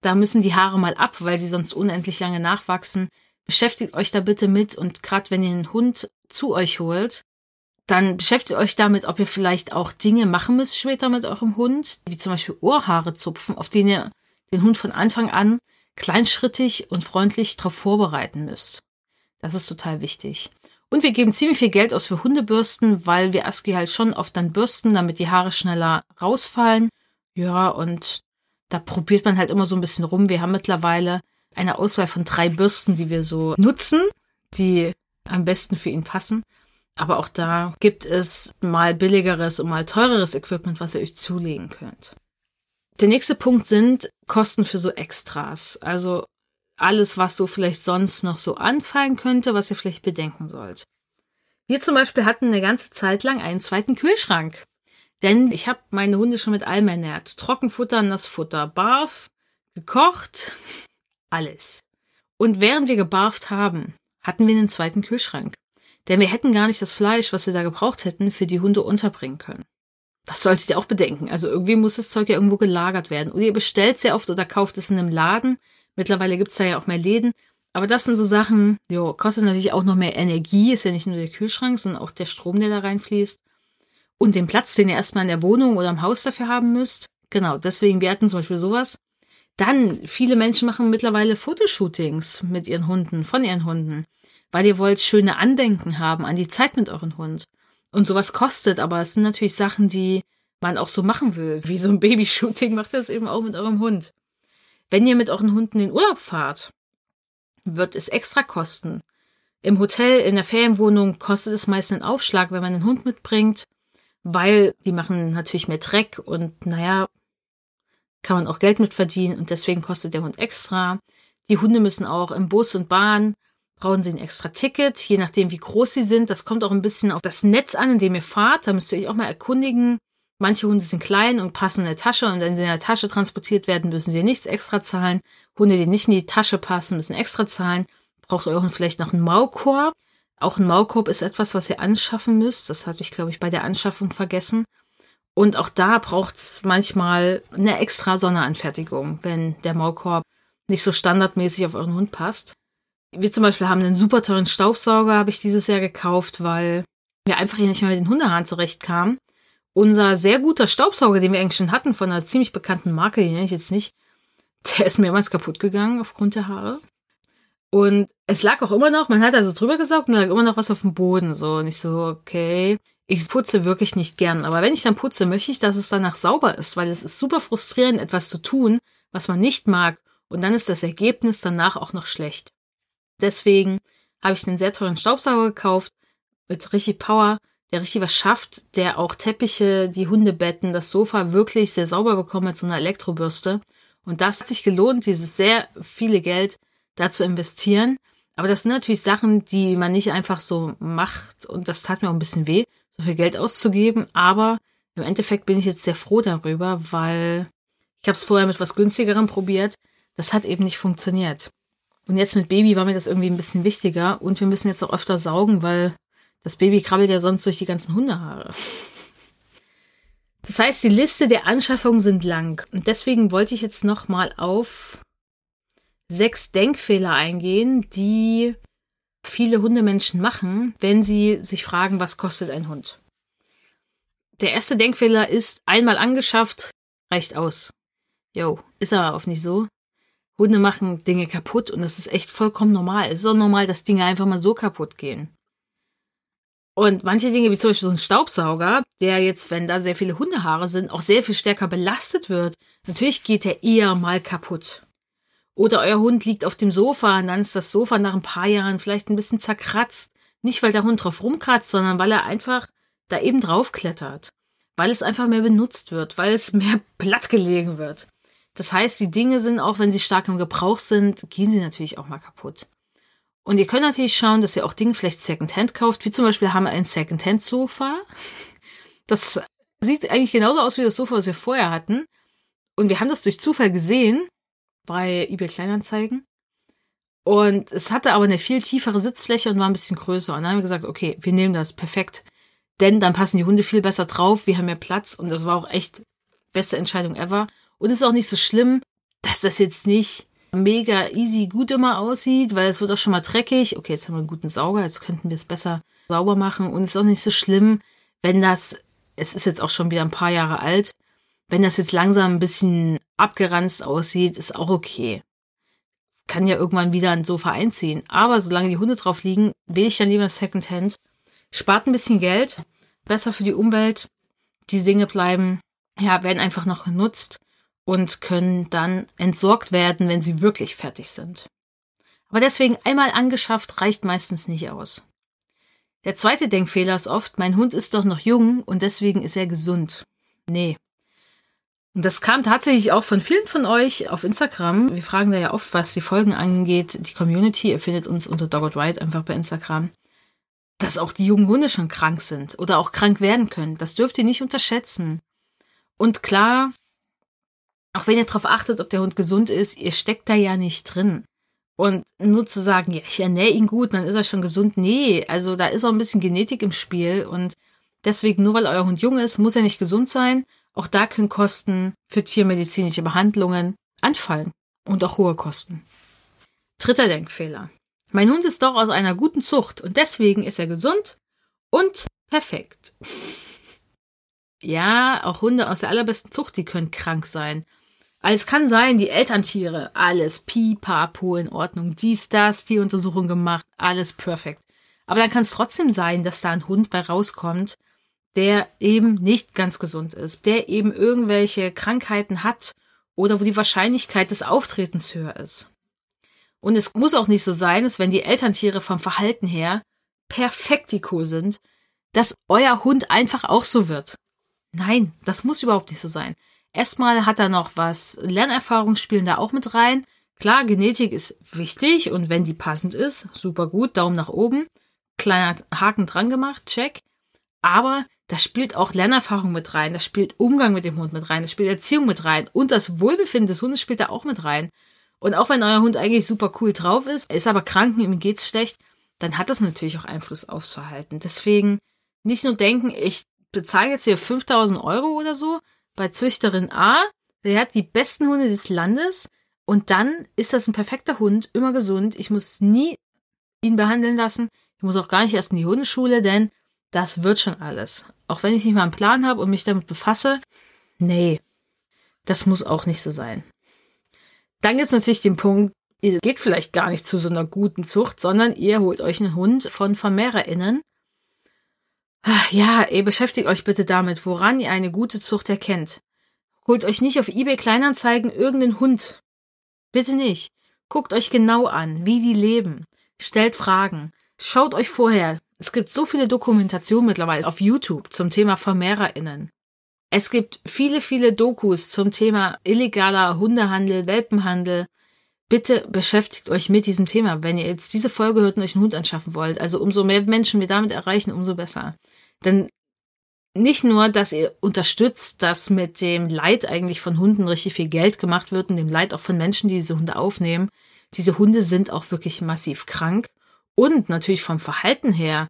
Da müssen die Haare mal ab, weil sie sonst unendlich lange nachwachsen. Beschäftigt euch da bitte mit und gerade wenn ihr einen Hund zu euch holt, dann beschäftigt euch damit, ob ihr vielleicht auch Dinge machen müsst später mit eurem Hund, wie zum Beispiel Ohrhaare zupfen, auf denen ihr den Hund von Anfang an kleinschrittig und freundlich darauf vorbereiten müsst. Das ist total wichtig. Und wir geben ziemlich viel Geld aus für Hundebürsten, weil wir Aski halt schon oft dann bürsten, damit die Haare schneller rausfallen. Ja, und da probiert man halt immer so ein bisschen rum. Wir haben mittlerweile eine Auswahl von drei Bürsten, die wir so nutzen, die am besten für ihn passen. Aber auch da gibt es mal billigeres und mal teureres Equipment, was ihr euch zulegen könnt. Der nächste Punkt sind Kosten für so Extras. Also alles, was so vielleicht sonst noch so anfallen könnte, was ihr vielleicht bedenken sollt. Wir zum Beispiel hatten eine ganze Zeit lang einen zweiten Kühlschrank. Denn ich habe meine Hunde schon mit allem ernährt. Trockenfutter, Nassfutter, Barf, gekocht, <laughs> alles. Und während wir gebarft haben, hatten wir einen zweiten Kühlschrank. Denn wir hätten gar nicht das Fleisch, was wir da gebraucht hätten, für die Hunde unterbringen können. Das solltet ihr auch bedenken. Also irgendwie muss das Zeug ja irgendwo gelagert werden. Oder ihr bestellt sehr oft oder kauft es in einem Laden. Mittlerweile gibt's da ja auch mehr Läden. Aber das sind so Sachen, jo, kostet natürlich auch noch mehr Energie. Ist ja nicht nur der Kühlschrank, sondern auch der Strom, der da reinfließt. Und den Platz, den ihr erstmal in der Wohnung oder im Haus dafür haben müsst. Genau, deswegen, wir hatten zum Beispiel sowas. Dann, viele Menschen machen mittlerweile Fotoshootings mit ihren Hunden, von ihren Hunden, weil ihr wollt schöne Andenken haben an die Zeit mit euren Hund. Und sowas kostet, aber es sind natürlich Sachen, die man auch so machen will. Wie so ein Babyshooting <laughs> macht das eben auch mit eurem Hund. Wenn ihr mit euren Hunden in Urlaub fahrt, wird es extra kosten. Im Hotel, in der Ferienwohnung kostet es meist einen Aufschlag, wenn man einen Hund mitbringt weil die machen natürlich mehr Dreck und naja, kann man auch Geld mit verdienen und deswegen kostet der Hund extra. Die Hunde müssen auch im Bus und Bahn brauchen sie ein extra Ticket, je nachdem wie groß sie sind. Das kommt auch ein bisschen auf das Netz an, in dem ihr fahrt. Da müsst ihr euch auch mal erkundigen. Manche Hunde sind klein und passen in der Tasche und wenn sie in der Tasche transportiert werden, müssen sie nichts extra zahlen. Hunde, die nicht in die Tasche passen, müssen extra zahlen. Braucht euren vielleicht noch einen Maulkorb. Auch ein Maulkorb ist etwas, was ihr anschaffen müsst. Das hatte ich, glaube ich, bei der Anschaffung vergessen. Und auch da braucht es manchmal eine extra Sonderanfertigung, wenn der Maulkorb nicht so standardmäßig auf euren Hund passt. Wir zum Beispiel haben einen super teuren Staubsauger, habe ich dieses Jahr gekauft, weil wir einfach hier nicht mehr mit den Hundehaaren zurechtkamen. Unser sehr guter Staubsauger, den wir eigentlich schon hatten, von einer ziemlich bekannten Marke, die nenne ich jetzt nicht, der ist mehrmals kaputt gegangen aufgrund der Haare. Und es lag auch immer noch, man hat also drüber gesaugt und da lag immer noch was auf dem Boden. So, und ich so, okay. Ich putze wirklich nicht gern. Aber wenn ich dann putze, möchte ich, dass es danach sauber ist, weil es ist super frustrierend, etwas zu tun, was man nicht mag. Und dann ist das Ergebnis danach auch noch schlecht. Deswegen habe ich einen sehr teuren Staubsauger gekauft, mit richtig Power, der richtig was schafft, der auch Teppiche, die Hundebetten, das Sofa wirklich sehr sauber bekommt mit so einer Elektrobürste. Und das hat sich gelohnt, dieses sehr viele Geld da zu investieren. Aber das sind natürlich Sachen, die man nicht einfach so macht. Und das tat mir auch ein bisschen weh, so viel Geld auszugeben. Aber im Endeffekt bin ich jetzt sehr froh darüber, weil ich habe es vorher mit was günstigerem probiert. Das hat eben nicht funktioniert. Und jetzt mit Baby war mir das irgendwie ein bisschen wichtiger. Und wir müssen jetzt auch öfter saugen, weil das Baby krabbelt ja sonst durch die ganzen Hundehaare. Das heißt, die Liste der Anschaffungen sind lang. Und deswegen wollte ich jetzt noch mal auf sechs Denkfehler eingehen, die viele Hundemenschen machen, wenn sie sich fragen, was kostet ein Hund. Der erste Denkfehler ist, einmal angeschafft, reicht aus. Jo, ist aber oft nicht so. Hunde machen Dinge kaputt und das ist echt vollkommen normal. Es ist auch normal, dass Dinge einfach mal so kaputt gehen. Und manche Dinge, wie zum Beispiel so ein Staubsauger, der jetzt, wenn da sehr viele Hundehaare sind, auch sehr viel stärker belastet wird, natürlich geht der eher mal kaputt. Oder euer Hund liegt auf dem Sofa und dann ist das Sofa nach ein paar Jahren vielleicht ein bisschen zerkratzt. Nicht, weil der Hund drauf rumkratzt, sondern weil er einfach da eben drauf klettert. weil es einfach mehr benutzt wird, weil es <laughs> mehr plattgelegen wird. Das heißt, die Dinge sind auch, wenn sie stark im Gebrauch sind, gehen sie natürlich auch mal kaputt. Und ihr könnt natürlich schauen, dass ihr auch Dinge vielleicht Secondhand kauft, wie zum Beispiel haben wir ein Secondhand-Sofa. Das sieht eigentlich genauso aus wie das Sofa, was wir vorher hatten. Und wir haben das durch Zufall gesehen bei eBay Kleinanzeigen. Und es hatte aber eine viel tiefere Sitzfläche und war ein bisschen größer. Und dann haben wir gesagt, okay, wir nehmen das perfekt. Denn dann passen die Hunde viel besser drauf, wir haben mehr Platz und das war auch echt beste Entscheidung ever. Und es ist auch nicht so schlimm, dass das jetzt nicht mega easy gut immer aussieht, weil es wird auch schon mal dreckig. Okay, jetzt haben wir einen guten Sauger, jetzt könnten wir es besser sauber machen. Und es ist auch nicht so schlimm, wenn das, es ist jetzt auch schon wieder ein paar Jahre alt, wenn das jetzt langsam ein bisschen abgeranzt aussieht, ist auch okay. Kann ja irgendwann wieder ein Sofa einziehen. Aber solange die Hunde drauf liegen, will ich dann lieber Secondhand. Spart ein bisschen Geld, besser für die Umwelt. Die Dinge bleiben, ja, werden einfach noch genutzt und können dann entsorgt werden, wenn sie wirklich fertig sind. Aber deswegen einmal angeschafft reicht meistens nicht aus. Der zweite Denkfehler ist oft, mein Hund ist doch noch jung und deswegen ist er gesund. Nee. Und das kam tatsächlich auch von vielen von euch auf Instagram. Wir fragen da ja oft, was die Folgen angeht. Die Community, ihr findet uns unter Dog Ride einfach bei Instagram. Dass auch die jungen Hunde schon krank sind oder auch krank werden können. Das dürft ihr nicht unterschätzen. Und klar, auch wenn ihr darauf achtet, ob der Hund gesund ist, ihr steckt da ja nicht drin. Und nur zu sagen, ja, ich ernähre ihn gut, dann ist er schon gesund. Nee, also da ist auch ein bisschen Genetik im Spiel. Und deswegen, nur weil euer Hund jung ist, muss er nicht gesund sein. Auch da können Kosten für tiermedizinische Behandlungen anfallen. Und auch hohe Kosten. Dritter Denkfehler. Mein Hund ist doch aus einer guten Zucht und deswegen ist er gesund und perfekt. <laughs> ja, auch Hunde aus der allerbesten Zucht, die können krank sein. Es kann sein, die Elterntiere, alles pipapo in Ordnung, dies, das, die Untersuchung gemacht, alles perfekt. Aber dann kann es trotzdem sein, dass da ein Hund bei rauskommt, der eben nicht ganz gesund ist, der eben irgendwelche Krankheiten hat oder wo die Wahrscheinlichkeit des Auftretens höher ist. Und es muss auch nicht so sein, dass wenn die Elterntiere vom Verhalten her perfektiko sind, dass euer Hund einfach auch so wird. Nein, das muss überhaupt nicht so sein. Erstmal hat er noch was. Lernerfahrungen spielen da auch mit rein. Klar, Genetik ist wichtig und wenn die passend ist, super gut, Daumen nach oben. Kleiner Haken dran gemacht, check. Aber da spielt auch Lernerfahrung mit rein, da spielt Umgang mit dem Hund mit rein, da spielt Erziehung mit rein und das Wohlbefinden des Hundes spielt da auch mit rein. Und auch wenn euer Hund eigentlich super cool drauf ist, ist aber krank, ihm geht's schlecht, dann hat das natürlich auch Einfluss aufs Verhalten. Deswegen nicht nur denken, ich bezahle jetzt hier 5000 Euro oder so, bei Züchterin A, der hat die besten Hunde des Landes und dann ist das ein perfekter Hund, immer gesund. Ich muss nie ihn behandeln lassen. Ich muss auch gar nicht erst in die Hundeschule, denn das wird schon alles. Auch wenn ich nicht mal einen Plan habe und mich damit befasse, nee, das muss auch nicht so sein. Dann gibt es natürlich den Punkt, ihr geht vielleicht gar nicht zu so einer guten Zucht, sondern ihr holt euch einen Hund von VermehrerInnen ja, ihr beschäftigt euch bitte damit, woran ihr eine gute Zucht erkennt. Holt euch nicht auf eBay Kleinanzeigen irgendeinen Hund. Bitte nicht. Guckt euch genau an, wie die leben. Stellt Fragen. Schaut euch vorher. Es gibt so viele Dokumentationen mittlerweile auf YouTube zum Thema VermehrerInnen. Es gibt viele, viele Dokus zum Thema illegaler Hundehandel, Welpenhandel. Bitte beschäftigt euch mit diesem Thema, wenn ihr jetzt diese Folge hört und euch einen Hund anschaffen wollt. Also umso mehr Menschen wir damit erreichen, umso besser. Denn nicht nur, dass ihr unterstützt, dass mit dem Leid eigentlich von Hunden richtig viel Geld gemacht wird und dem Leid auch von Menschen, die diese Hunde aufnehmen. Diese Hunde sind auch wirklich massiv krank. Und natürlich vom Verhalten her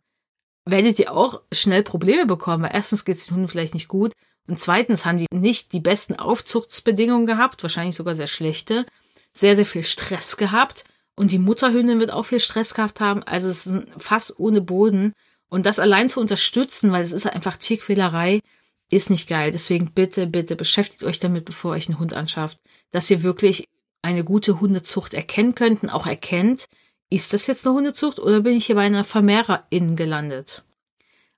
werdet ihr auch schnell Probleme bekommen. Weil erstens geht es den Hunden vielleicht nicht gut. Und zweitens haben die nicht die besten Aufzuchtsbedingungen gehabt, wahrscheinlich sogar sehr schlechte. Sehr, sehr viel Stress gehabt. Und die Mutterhündin wird auch viel Stress gehabt haben. Also es ist ein Fass ohne Boden. Und das allein zu unterstützen, weil es ist einfach Tierquälerei, ist nicht geil. Deswegen bitte, bitte beschäftigt euch damit, bevor ihr euch einen Hund anschafft, dass ihr wirklich eine gute Hundezucht erkennen könnt und auch erkennt, ist das jetzt eine Hundezucht oder bin ich hier bei einer Vermehrerin gelandet?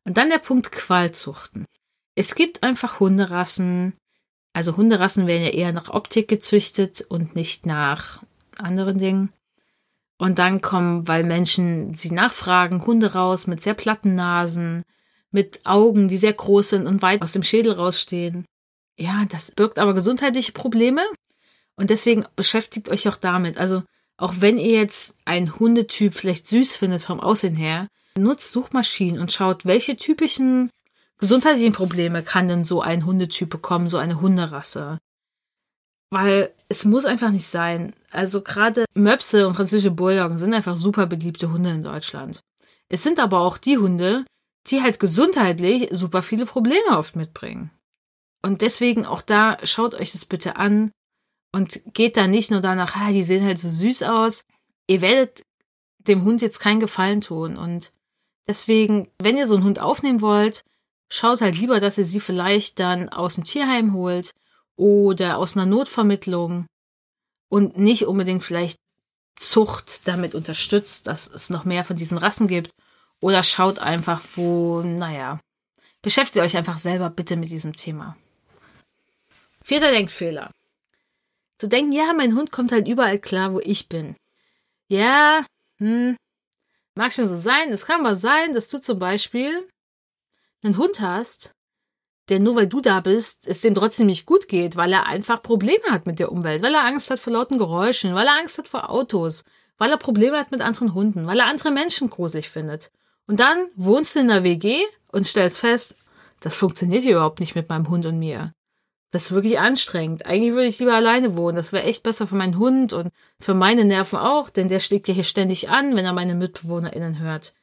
Und dann der Punkt Qualzuchten. Es gibt einfach Hunderassen, also Hunderassen werden ja eher nach Optik gezüchtet und nicht nach anderen Dingen. Und dann kommen, weil Menschen sie nachfragen, Hunde raus mit sehr platten Nasen, mit Augen, die sehr groß sind und weit aus dem Schädel rausstehen. Ja, das birgt aber gesundheitliche Probleme und deswegen beschäftigt euch auch damit. Also auch wenn ihr jetzt einen Hundetyp vielleicht süß findet vom Aussehen her, nutzt Suchmaschinen und schaut, welche typischen gesundheitlichen Probleme kann denn so ein Hundetyp bekommen, so eine Hunderasse. Weil es muss einfach nicht sein. Also gerade Möpse und französische Bulldoggen sind einfach super beliebte Hunde in Deutschland. Es sind aber auch die Hunde, die halt gesundheitlich super viele Probleme oft mitbringen. Und deswegen auch da schaut euch das bitte an und geht da nicht nur danach, ah, die sehen halt so süß aus. Ihr werdet dem Hund jetzt keinen Gefallen tun. Und deswegen, wenn ihr so einen Hund aufnehmen wollt, schaut halt lieber, dass ihr sie vielleicht dann aus dem Tierheim holt oder aus einer Notvermittlung und nicht unbedingt vielleicht Zucht damit unterstützt, dass es noch mehr von diesen Rassen gibt. Oder schaut einfach, wo, naja, beschäftigt euch einfach selber bitte mit diesem Thema. Vierter Denkfehler. Zu denken, ja, mein Hund kommt halt überall klar, wo ich bin. Ja, hm, mag schon so sein. Es kann aber sein, dass du zum Beispiel einen Hund hast, der nur weil du da bist, es dem trotzdem nicht gut geht, weil er einfach Probleme hat mit der Umwelt, weil er Angst hat vor lauten Geräuschen, weil er Angst hat vor Autos, weil er Probleme hat mit anderen Hunden, weil er andere Menschen gruselig findet. Und dann wohnst du in der WG und stellst fest, das funktioniert hier überhaupt nicht mit meinem Hund und mir. Das ist wirklich anstrengend. Eigentlich würde ich lieber alleine wohnen. Das wäre echt besser für meinen Hund und für meine Nerven auch, denn der schlägt ja hier ständig an, wenn er meine MitbewohnerInnen hört.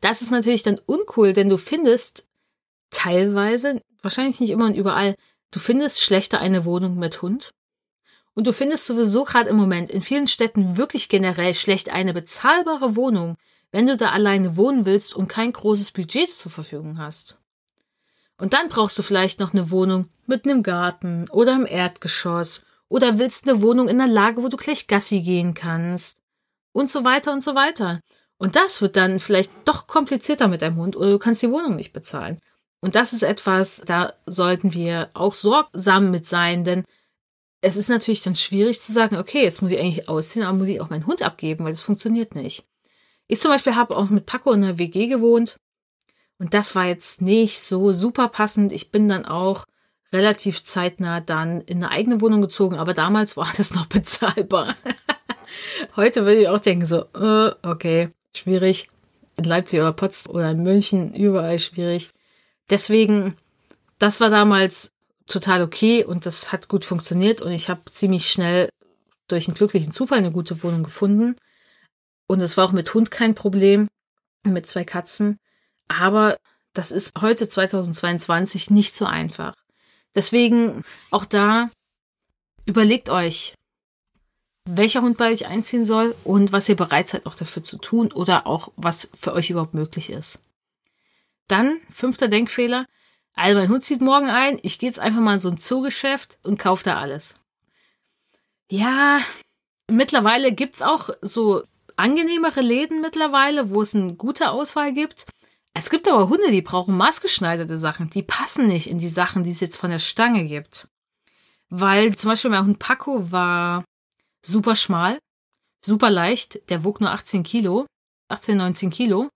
Das ist natürlich dann uncool, denn du findest teilweise, wahrscheinlich nicht immer und überall, du findest schlechter eine Wohnung mit Hund. Und du findest sowieso gerade im Moment in vielen Städten wirklich generell schlecht eine bezahlbare Wohnung, wenn du da alleine wohnen willst und kein großes Budget zur Verfügung hast. Und dann brauchst du vielleicht noch eine Wohnung mit einem Garten oder im Erdgeschoss oder willst eine Wohnung in einer Lage, wo du gleich Gassi gehen kannst und so weiter und so weiter. Und das wird dann vielleicht doch komplizierter mit deinem Hund oder du kannst die Wohnung nicht bezahlen. Und das ist etwas, da sollten wir auch sorgsam mit sein, denn es ist natürlich dann schwierig zu sagen, okay, jetzt muss ich eigentlich ausziehen, aber muss ich auch meinen Hund abgeben, weil das funktioniert nicht. Ich zum Beispiel habe auch mit Paco in einer WG gewohnt und das war jetzt nicht so super passend. Ich bin dann auch relativ zeitnah dann in eine eigene Wohnung gezogen, aber damals war <laughs> das noch bezahlbar. <laughs> Heute würde ich auch denken so, äh, okay, schwierig. In Leipzig oder Potsdam oder in München überall schwierig. Deswegen, das war damals total okay und das hat gut funktioniert und ich habe ziemlich schnell durch einen glücklichen Zufall eine gute Wohnung gefunden. Und es war auch mit Hund kein Problem, mit zwei Katzen. Aber das ist heute 2022 nicht so einfach. Deswegen auch da überlegt euch, welcher Hund bei euch einziehen soll und was ihr bereit seid auch dafür zu tun oder auch was für euch überhaupt möglich ist. Dann, fünfter Denkfehler, also mein Hund zieht morgen ein, ich gehe jetzt einfach mal in so ein Zoogeschäft und kaufe da alles. Ja, mittlerweile gibt's auch so angenehmere Läden mittlerweile, wo es eine gute Auswahl gibt. Es gibt aber Hunde, die brauchen maßgeschneiderte Sachen. Die passen nicht in die Sachen, die es jetzt von der Stange gibt. Weil zum Beispiel mein Hund Paco war super schmal, super leicht. Der wog nur 18 Kilo, 18, 19 Kilo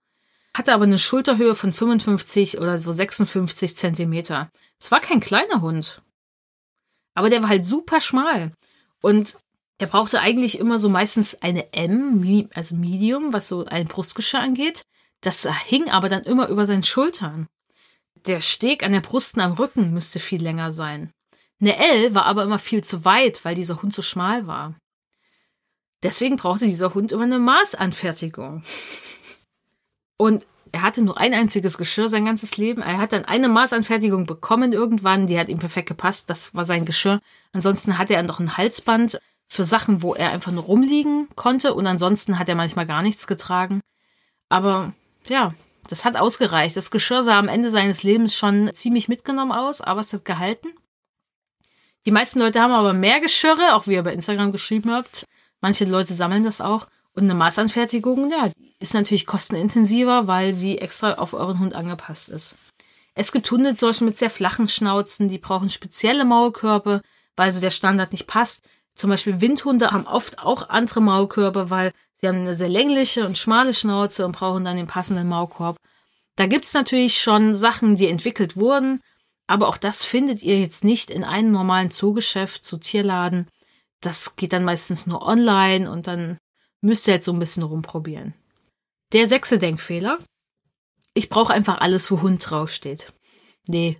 hatte aber eine Schulterhöhe von 55 oder so 56 Zentimeter. Es war kein kleiner Hund. Aber der war halt super schmal. Und der brauchte eigentlich immer so meistens eine M, also Medium, was so ein Brustgeschirr angeht. Das hing aber dann immer über seinen Schultern. Der Steg an der Brust und am Rücken müsste viel länger sein. Eine L war aber immer viel zu weit, weil dieser Hund so schmal war. Deswegen brauchte dieser Hund immer eine Maßanfertigung. <laughs> Und er hatte nur ein einziges Geschirr sein ganzes Leben. Er hat dann eine Maßanfertigung bekommen irgendwann, die hat ihm perfekt gepasst. Das war sein Geschirr. Ansonsten hatte er noch ein Halsband für Sachen, wo er einfach nur rumliegen konnte. Und ansonsten hat er manchmal gar nichts getragen. Aber ja, das hat ausgereicht. Das Geschirr sah am Ende seines Lebens schon ziemlich mitgenommen aus, aber es hat gehalten. Die meisten Leute haben aber mehr Geschirre, auch wie ihr bei Instagram geschrieben habt. Manche Leute sammeln das auch. Und eine Maßanfertigung, ja, ist natürlich kostenintensiver, weil sie extra auf euren Hund angepasst ist. Es gibt Hunde zum mit sehr flachen Schnauzen, die brauchen spezielle Maulkörbe, weil so der Standard nicht passt. Zum Beispiel Windhunde haben oft auch andere Maulkörbe, weil sie haben eine sehr längliche und schmale Schnauze und brauchen dann den passenden Maulkorb. Da gibt's natürlich schon Sachen, die entwickelt wurden, aber auch das findet ihr jetzt nicht in einem normalen Zoogeschäft, zu Tierladen. Das geht dann meistens nur online und dann müsst ihr halt so ein bisschen rumprobieren. Der sechste Denkfehler. Ich brauche einfach alles, wo Hund draufsteht. Nee,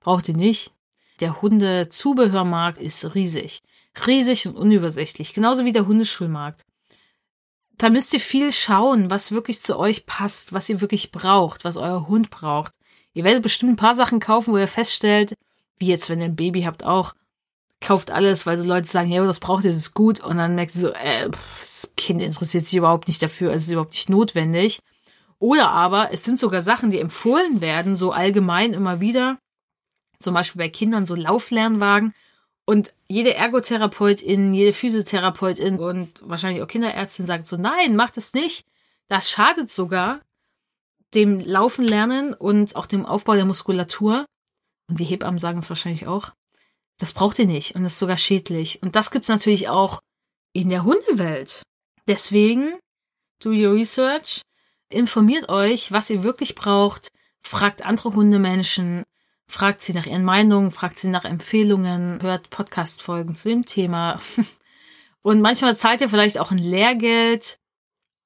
braucht ihr nicht. Der Hundezubehörmarkt ist riesig. Riesig und unübersichtlich. Genauso wie der Hundeschulmarkt. Da müsst ihr viel schauen, was wirklich zu euch passt, was ihr wirklich braucht, was euer Hund braucht. Ihr werdet bestimmt ein paar Sachen kaufen, wo ihr feststellt, wie jetzt, wenn ihr ein Baby habt, auch, kauft alles, weil so Leute sagen, ja, das braucht ihr, das ist gut. Und dann merkt ihr so, äh, das Kind interessiert sich überhaupt nicht dafür, es ist überhaupt nicht notwendig. Oder aber es sind sogar Sachen, die empfohlen werden, so allgemein immer wieder. Zum Beispiel bei Kindern so Lauflernwagen. Und jede Ergotherapeutin, jede Physiotherapeutin und wahrscheinlich auch Kinderärztin sagt so, nein, macht es nicht. Das schadet sogar dem Laufen lernen und auch dem Aufbau der Muskulatur. Und die Hebammen sagen es wahrscheinlich auch. Das braucht ihr nicht und das ist sogar schädlich. Und das gibt's natürlich auch in der Hundewelt. Deswegen, do your research, informiert euch, was ihr wirklich braucht, fragt andere Hundemenschen, fragt sie nach ihren Meinungen, fragt sie nach Empfehlungen, hört Podcast-Folgen zu dem Thema. <laughs> Und manchmal zahlt ihr vielleicht auch ein Lehrgeld,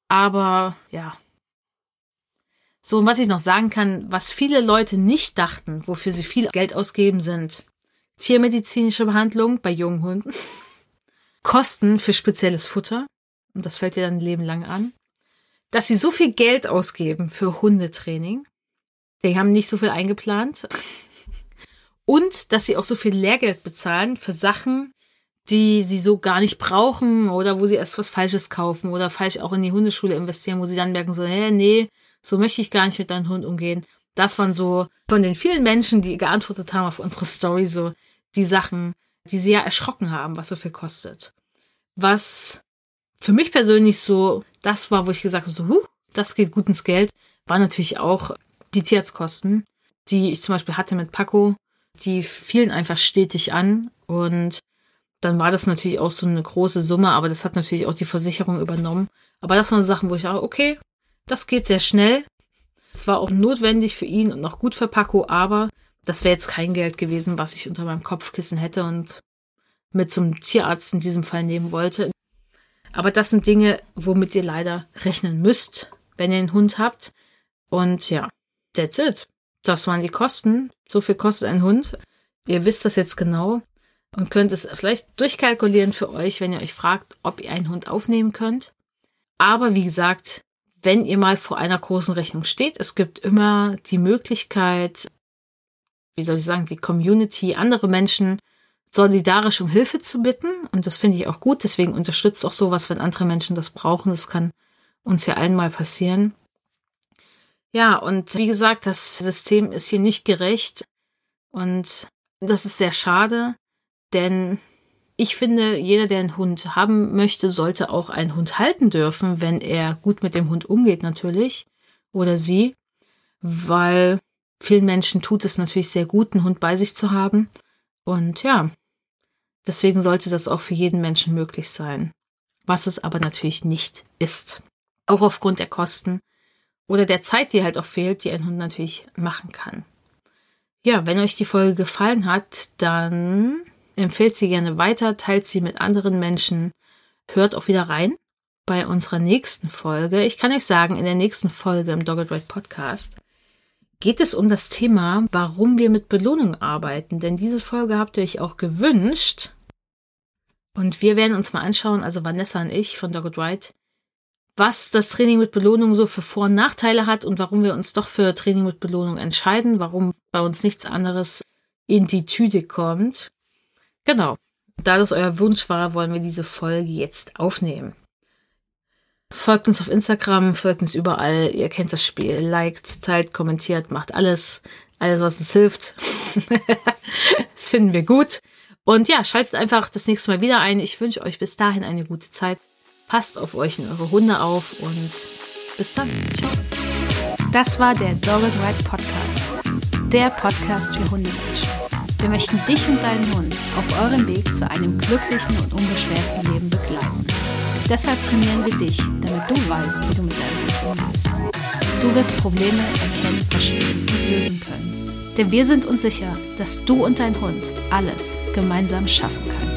aber ja. So, und was ich noch sagen kann, was viele Leute nicht dachten, wofür sie viel Geld ausgeben, sind tiermedizinische Behandlung bei jungen Hunden, Kosten für spezielles Futter, und das fällt dir dann ein Leben lang an, dass sie so viel Geld ausgeben für Hundetraining, die haben nicht so viel eingeplant, und dass sie auch so viel Lehrgeld bezahlen für Sachen, die sie so gar nicht brauchen oder wo sie erst was Falsches kaufen oder falsch auch in die Hundeschule investieren, wo sie dann merken so, hä, nee, so möchte ich gar nicht mit deinem Hund umgehen. Das waren so von den vielen Menschen, die geantwortet haben auf unsere Story, so die Sachen, die sehr erschrocken haben, was so viel kostet. Was für mich persönlich so das war, wo ich gesagt habe, so, huh, das geht gut ins Geld, war natürlich auch die Tierarztkosten, die ich zum Beispiel hatte mit Paco. Die fielen einfach stetig an und dann war das natürlich auch so eine große Summe, aber das hat natürlich auch die Versicherung übernommen. Aber das waren Sachen, wo ich dachte, okay, das geht sehr schnell. Es war auch notwendig für ihn und noch gut für Paco, aber das wäre jetzt kein Geld gewesen, was ich unter meinem Kopfkissen hätte und mit zum Tierarzt in diesem Fall nehmen wollte. Aber das sind Dinge, womit ihr leider rechnen müsst, wenn ihr einen Hund habt. Und ja, that's it. Das waren die Kosten. So viel kostet ein Hund. Ihr wisst das jetzt genau und könnt es vielleicht durchkalkulieren für euch, wenn ihr euch fragt, ob ihr einen Hund aufnehmen könnt. Aber wie gesagt, wenn ihr mal vor einer großen Rechnung steht, es gibt immer die Möglichkeit, wie soll ich sagen, die Community, andere Menschen solidarisch um Hilfe zu bitten. Und das finde ich auch gut. Deswegen unterstützt auch sowas, wenn andere Menschen das brauchen. Das kann uns ja einmal passieren. Ja, und wie gesagt, das System ist hier nicht gerecht. Und das ist sehr schade, denn ich finde, jeder, der einen Hund haben möchte, sollte auch einen Hund halten dürfen, wenn er gut mit dem Hund umgeht, natürlich. Oder sie. Weil vielen Menschen tut es natürlich sehr gut, einen Hund bei sich zu haben. Und ja, deswegen sollte das auch für jeden Menschen möglich sein. Was es aber natürlich nicht ist. Auch aufgrund der Kosten oder der Zeit, die halt auch fehlt, die ein Hund natürlich machen kann. Ja, wenn euch die Folge gefallen hat, dann empfehlt sie gerne weiter, teilt sie mit anderen Menschen, hört auch wieder rein bei unserer nächsten Folge. Ich kann euch sagen, in der nächsten Folge im Dogged Ride Podcast geht es um das Thema, warum wir mit Belohnung arbeiten. Denn diese Folge habt ihr euch auch gewünscht. Und wir werden uns mal anschauen, also Vanessa und ich von Dogged Ride, was das Training mit Belohnung so für Vor- und Nachteile hat und warum wir uns doch für Training mit Belohnung entscheiden, warum bei uns nichts anderes in die Tüte kommt. Genau. Da das euer Wunsch war, wollen wir diese Folge jetzt aufnehmen. Folgt uns auf Instagram, folgt uns überall. Ihr kennt das Spiel. Liked, teilt, kommentiert, macht alles. Alles, was uns hilft. das <laughs> finden wir gut. Und ja, schaltet einfach das nächste Mal wieder ein. Ich wünsche euch bis dahin eine gute Zeit. Passt auf euch und eure Hunde auf und bis dann. Ciao. Das war der Dogged Ride Podcast. Der Podcast für Hundemenschen. Wir möchten dich und deinen Hund auf eurem Weg zu einem glücklichen und unbeschwerten Leben begleiten. Deshalb trainieren wir dich, damit du weißt, wie du mit deinem Hund umgehst. Du wirst Probleme erkennen, verstehen und lösen können. Denn wir sind uns sicher, dass du und dein Hund alles gemeinsam schaffen können.